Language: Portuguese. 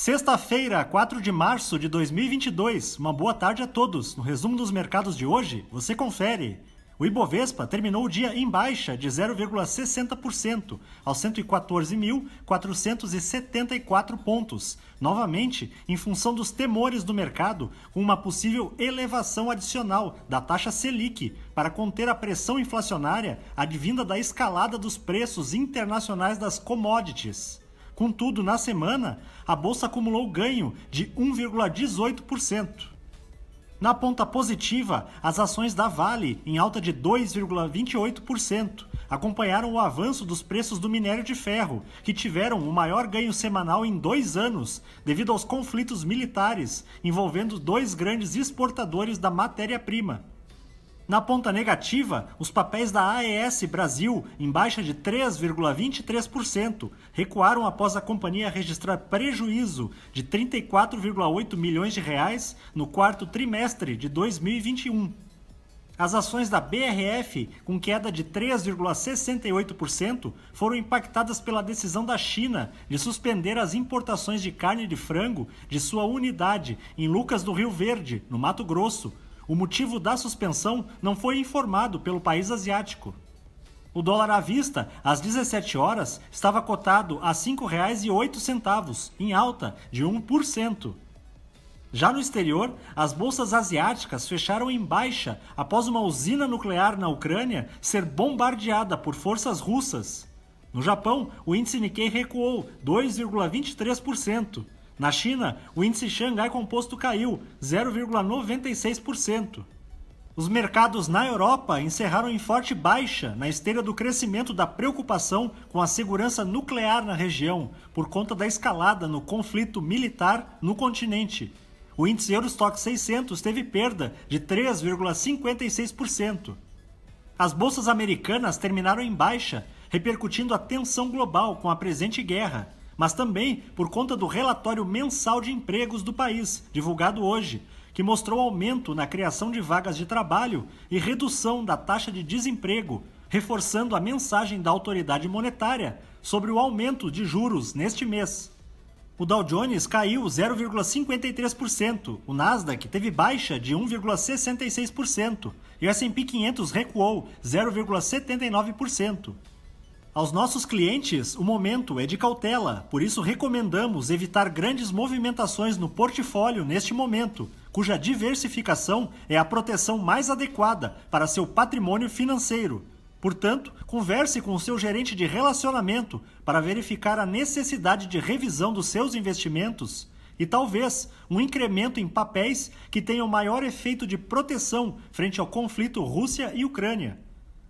Sexta-feira, 4 de março de 2022. Uma boa tarde a todos. No resumo dos mercados de hoje, você confere. O Ibovespa terminou o dia em baixa de 0,60%, aos 114.474 pontos, novamente em função dos temores do mercado com uma possível elevação adicional da taxa Selic para conter a pressão inflacionária advinda da escalada dos preços internacionais das commodities. Contudo, na semana, a bolsa acumulou ganho de 1,18%. Na ponta positiva, as ações da Vale, em alta de 2,28%, acompanharam o avanço dos preços do minério de ferro, que tiveram o maior ganho semanal em dois anos, devido aos conflitos militares envolvendo dois grandes exportadores da matéria-prima. Na ponta negativa, os papéis da AES Brasil, em baixa de 3,23%, recuaram após a companhia registrar prejuízo de 34,8 milhões de reais no quarto trimestre de 2021. As ações da BRF, com queda de 3,68%, foram impactadas pela decisão da China de suspender as importações de carne de frango de sua unidade em Lucas do Rio Verde, no Mato Grosso, o motivo da suspensão não foi informado pelo país asiático. O dólar à vista, às 17 horas, estava cotado a R$ 5,08, em alta de 1%. Já no exterior, as bolsas asiáticas fecharam em baixa após uma usina nuclear na Ucrânia ser bombardeada por forças russas. No Japão, o índice Nikkei recuou 2,23%. Na China, o índice Xangai Composto caiu 0,96%. Os mercados na Europa encerraram em forte baixa na esteira do crescimento da preocupação com a segurança nuclear na região por conta da escalada no conflito militar no continente. O índice Eurostock 600 teve perda de 3,56%. As bolsas americanas terminaram em baixa, repercutindo a tensão global com a presente guerra mas também por conta do relatório mensal de empregos do país, divulgado hoje, que mostrou aumento na criação de vagas de trabalho e redução da taxa de desemprego, reforçando a mensagem da autoridade monetária sobre o aumento de juros neste mês. O Dow Jones caiu 0,53%, o Nasdaq teve baixa de 1,66% e o S&P 500 recuou 0,79%. Aos nossos clientes, o momento é de cautela, por isso recomendamos evitar grandes movimentações no portfólio neste momento, cuja diversificação é a proteção mais adequada para seu patrimônio financeiro. Portanto, converse com o seu gerente de relacionamento para verificar a necessidade de revisão dos seus investimentos e talvez um incremento em papéis que tenham maior efeito de proteção frente ao conflito Rússia e Ucrânia.